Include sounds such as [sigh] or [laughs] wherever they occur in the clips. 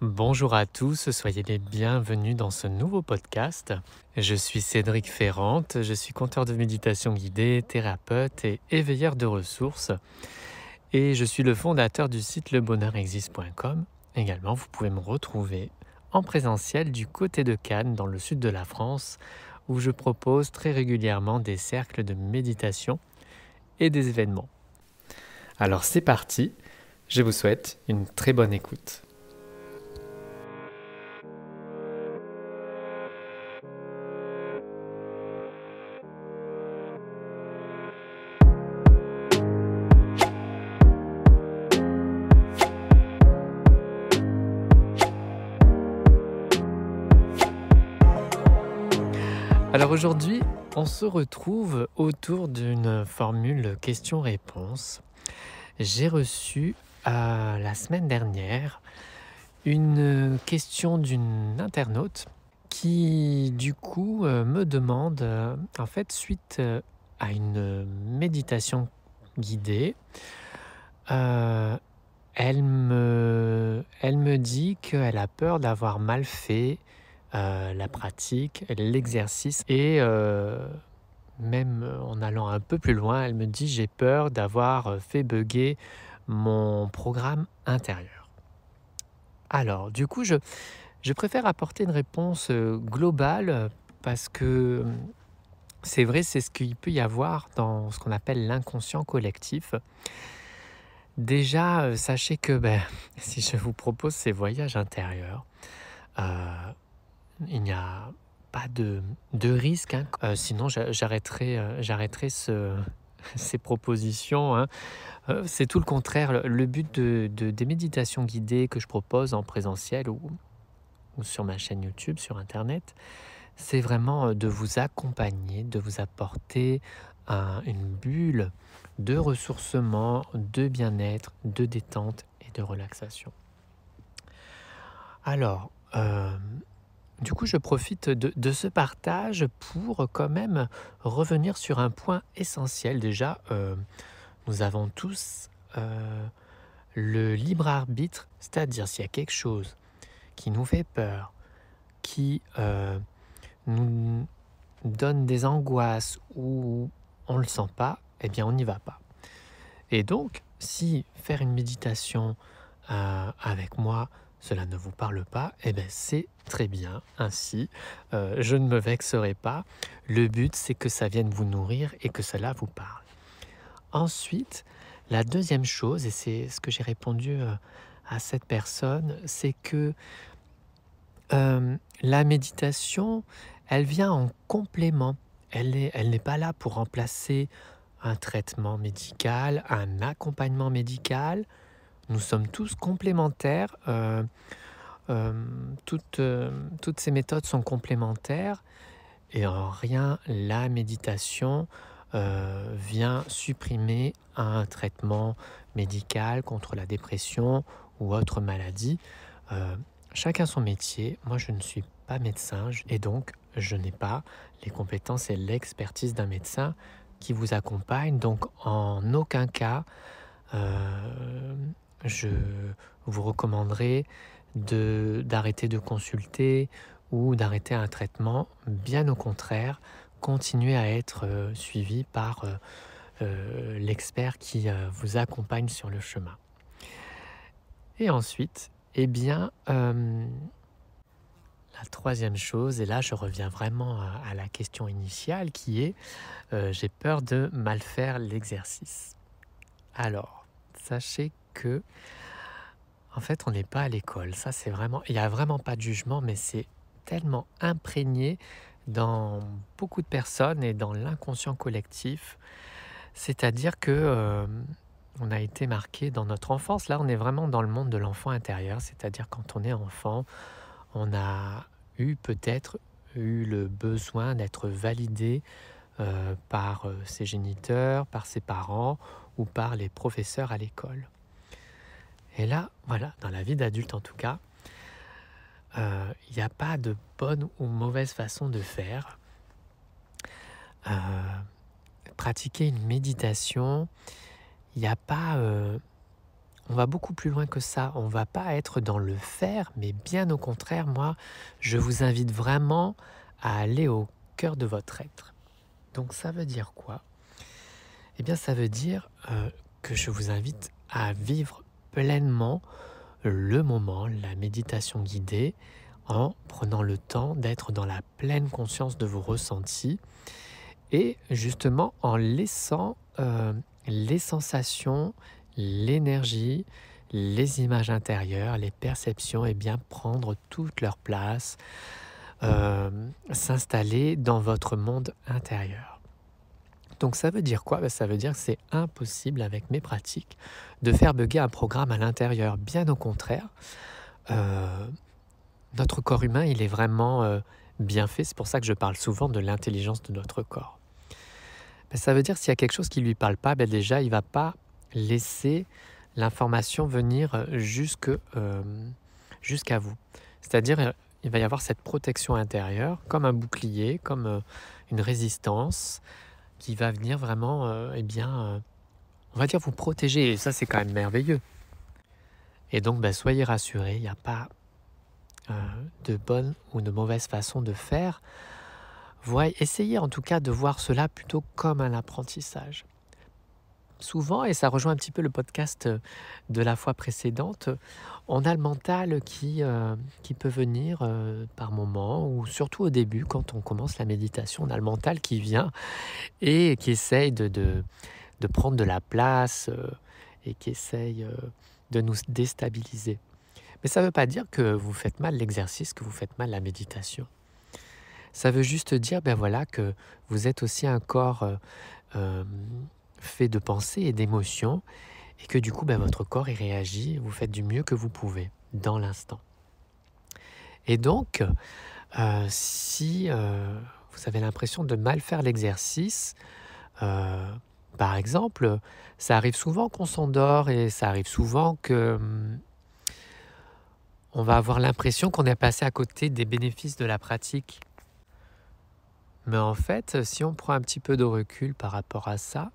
Bonjour à tous, soyez les bienvenus dans ce nouveau podcast. Je suis Cédric Ferrante, je suis conteur de méditation guidée, thérapeute et éveilleur de ressources. Et je suis le fondateur du site lebonheurexiste.com. Également, vous pouvez me retrouver en présentiel du côté de Cannes, dans le sud de la France, où je propose très régulièrement des cercles de méditation et des événements. Alors c'est parti, je vous souhaite une très bonne écoute. Alors aujourd'hui, on se retrouve autour d'une formule question-réponse. J'ai reçu euh, la semaine dernière une question d'une internaute qui du coup euh, me demande, euh, en fait, suite à une méditation guidée, elle, me, elle me dit qu'elle a peur d'avoir mal fait euh, la pratique, l'exercice et euh, même en allant un peu plus loin, elle me dit j'ai peur d'avoir fait bugger mon programme intérieur. Alors, du coup, je, préfère apporter une réponse euh, globale parce que c'est vrai, c'est ce qu'il peut y avoir dans ce qu'on appelle l'inconscient collectif. Déjà, sachez que ben, [laughs] si je vous propose ces voyages intérieurs, il n'y a pas de, risque. Hein. Euh, sinon, j'arrêterai, euh, [laughs] ces propositions. Hein. Euh, c'est tout le contraire. Le but de, des méditations guidées que je propose en présentiel ou, sur ma chaîne YouTube, sur Internet, c'est vraiment de vous accompagner, de vous apporter une bulle de ressourcement, de bien-être, de détente et de relaxation. Alors, du coup, je profite de, ce partage pour quand même revenir sur un point essentiel. Déjà, euh, nous avons tous euh, le libre arbitre, c'est-à-dire s'il y a quelque chose qui nous fait peur, qui euh, nous donne des angoisses ou on ne le sent pas, eh bien on n'y va pas. Et donc, si faire une méditation avec moi, cela ne vous parle pas, eh bien c'est très bien ainsi. Euh, je ne me vexerai pas. Le but, c'est que ça vienne vous nourrir et que cela vous parle. Ensuite, la deuxième chose, et c'est ce que j'ai répondu euh, à cette personne, c'est que euh, la méditation, elle vient en complément. Elle n'est elle pas là pour remplacer un traitement médical, un accompagnement médical. Nous sommes tous complémentaires. Euh, euh, toutes, euh, toutes, ces méthodes sont complémentaires et en rien la méditation vient supprimer un traitement médical contre la dépression ou autre maladie. chacun son métier. Moi, je ne suis pas médecin et donc je n'ai pas les compétences et l'expertise d'un médecin qui vous accompagne. Donc, en aucun cas, je vous recommanderais d'arrêter de, consulter ou d'arrêter un traitement. Bien au contraire, continuez à être euh, suivi par euh, euh, l'expert qui vous accompagne sur le chemin. Et ensuite, eh bien, la troisième chose, et là je reviens vraiment à la question initiale qui est j'ai peur de mal faire l'exercice. Alors, sachez en fait, on n'est pas à l'école. Ça, c'est vraiment, il n'y a vraiment pas de jugement, mais c'est tellement imprégné dans beaucoup de personnes et dans l'inconscient collectif. C'est-à-dire que euh, on a été marqué dans notre enfance. Là, on est vraiment dans le monde de l'enfant intérieur. C'est-à-dire quand on est enfant, on a eu peut-être eu le besoin d'être validé euh, par euh, ses géniteurs, par ses parents ou par les professeurs à l'école. Et là, voilà, dans la vie d'adulte en tout cas, il euh, n'y a pas de bonne ou mauvaise façon de faire. Euh, pratiquer une méditation, il n'y a pas, euh, on va beaucoup plus loin que ça. On va pas être dans le faire, mais bien au contraire, moi, je vous invite vraiment à aller au cœur de votre être. Donc ça veut dire quoi? Eh bien, ça veut dire que je vous invite à vivre pleinement le moment, la méditation guidée, en prenant le temps d'être dans la pleine conscience de vos ressentis et justement en laissant euh, les sensations, l'énergie, les images intérieures, les perceptions et bien prendre toute leur place, euh, s'installer dans votre monde intérieur. Donc ça veut dire quoi? Ben, Ça veut dire que c'est impossible avec mes pratiques de faire bugger un programme à l'intérieur. Bien au contraire, euh, notre corps humain, il est vraiment euh, bien fait. C'est pour ça que je parle souvent de l'intelligence de notre corps. Ben, ça veut dire s'il y a quelque chose qui ne lui parle pas, ben, déjà, il ne va pas laisser l'information venir euh, jusqu'à vous. C'est-à-dire, il va y avoir cette protection intérieure, comme un bouclier, comme une résistance, qui va venir vraiment, eh bien, on va dire vous protéger. Et ça, c'est quand même merveilleux. Et donc, ben, soyez rassurés, il n'y a pas euh, de bonne ou de mauvaise façon de faire. Essayez en tout cas de voir cela plutôt comme un apprentissage. Souvent, et ça rejoint un petit peu le podcast de la fois précédente, on a le mental qui, euh, qui peut venir euh, par moment, ou surtout au début, quand on commence la méditation, on a le mental qui vient et qui essaye de, de, de prendre de la place et qui essaye de nous déstabiliser. Mais ça ne veut pas dire que vous faites mal l'exercice, que vous faites mal la méditation. Ça veut juste dire ben voilà, que vous êtes aussi un corps euh, euh, fait de pensées et d'émotions et que du coup ben, votre corps y réagit, vous faites du mieux que vous pouvez dans l'instant. Et donc, euh, si vous avez l'impression de mal faire l'exercice, par exemple, ça arrive souvent qu'on s'endort et ça arrive souvent que hum, on va avoir l'impression qu'on est passé à côté des bénéfices de la pratique. Mais en fait, si on prend un petit peu de recul par rapport à ça,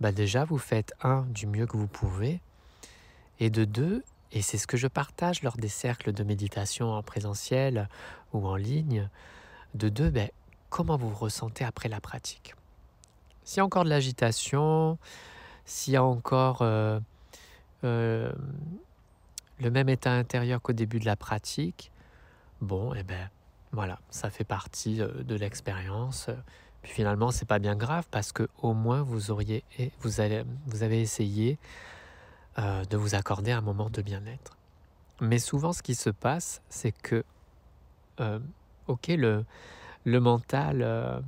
bah déjà vous faites un du mieux que vous pouvez et de deux, et c'est ce que je partage lors des cercles de méditation en présentiel ou en ligne, de deux, ben, comment vous vous ressentez après la pratique? S'il y a encore de l'agitation, s'il y a encore euh, euh, le même état intérieur qu'au début de la pratique, bon, eh ben voilà, ça fait partie euh, de l'expérience. Puis finalement, c'est pas bien grave parce que au moins vous auriez, vous, allez, vous avez essayé de vous accorder un moment de bien-être. Mais souvent, ce qui se passe, c'est que, ok, le, le mental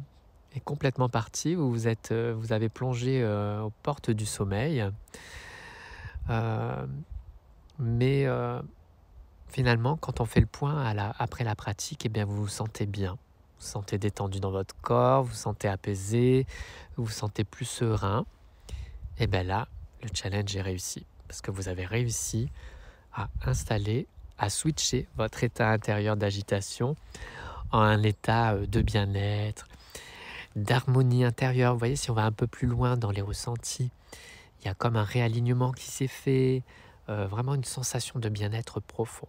est complètement parti, où vous, êtes, euh, vous avez plongé euh, aux portes du sommeil. Euh, mais finalement, quand on fait le point après la pratique, eh bien, vous vous sentez bien. Vous vous sentez détendu dans votre corps, vous vous sentez apaisé, vous vous sentez plus serein. Et bien là, le challenge est réussi. Parce que vous avez réussi à installer, à switcher votre état intérieur d'agitation en un état de bien-être, d'harmonie intérieure. Vous voyez, si on va un peu plus loin dans les ressentis, il y a comme un réalignement qui s'est fait, euh, vraiment une sensation de bien-être profond.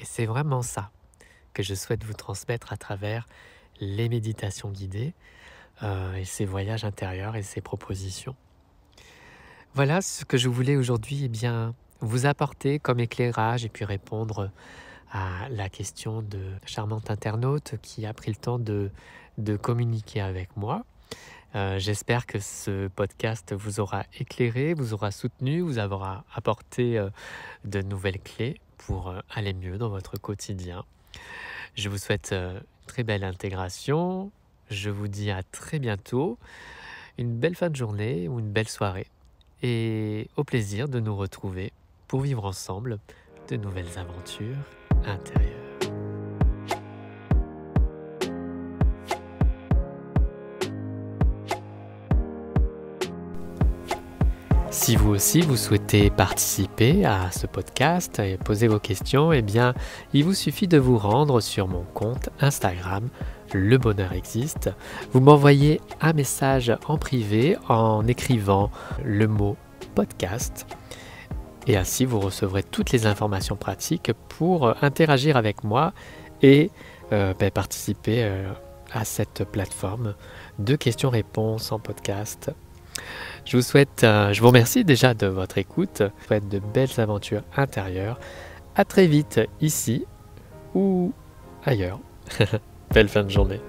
Et c'est vraiment ça que je souhaite vous transmettre à travers les méditations guidées euh, et ces voyages intérieurs et ces propositions. Voilà ce que je voulais aujourd'hui eh bien, vous apporter comme éclairage et puis répondre à la question de charmante internaute qui a pris le temps de communiquer avec moi. Euh, j'espère que ce podcast vous aura éclairé, vous aura soutenu, vous aura apporté euh, de nouvelles clés pour euh, aller mieux dans votre quotidien. Je vous souhaite une très belle intégration. Je vous dis à très bientôt, une belle fin de journée ou une belle soirée. Et au plaisir de nous retrouver pour vivre ensemble de nouvelles aventures intérieures. Si vous aussi vous souhaitez participer à ce podcast et poser vos questions, eh bien, il vous suffit de vous rendre sur mon compte Instagram Le Bonheur Existe. Vous m'envoyez un message en privé en écrivant le mot podcast Et ainsi, vous recevrez toutes les informations pratiques pour interagir avec moi et ben, participer à cette plateforme de questions-réponses en podcast. Je vous souhaite, je vous remercie déjà de votre écoute. Je vous souhaite de belles aventures intérieures. À très vite ici ou ailleurs. [laughs] Belle fin de journée.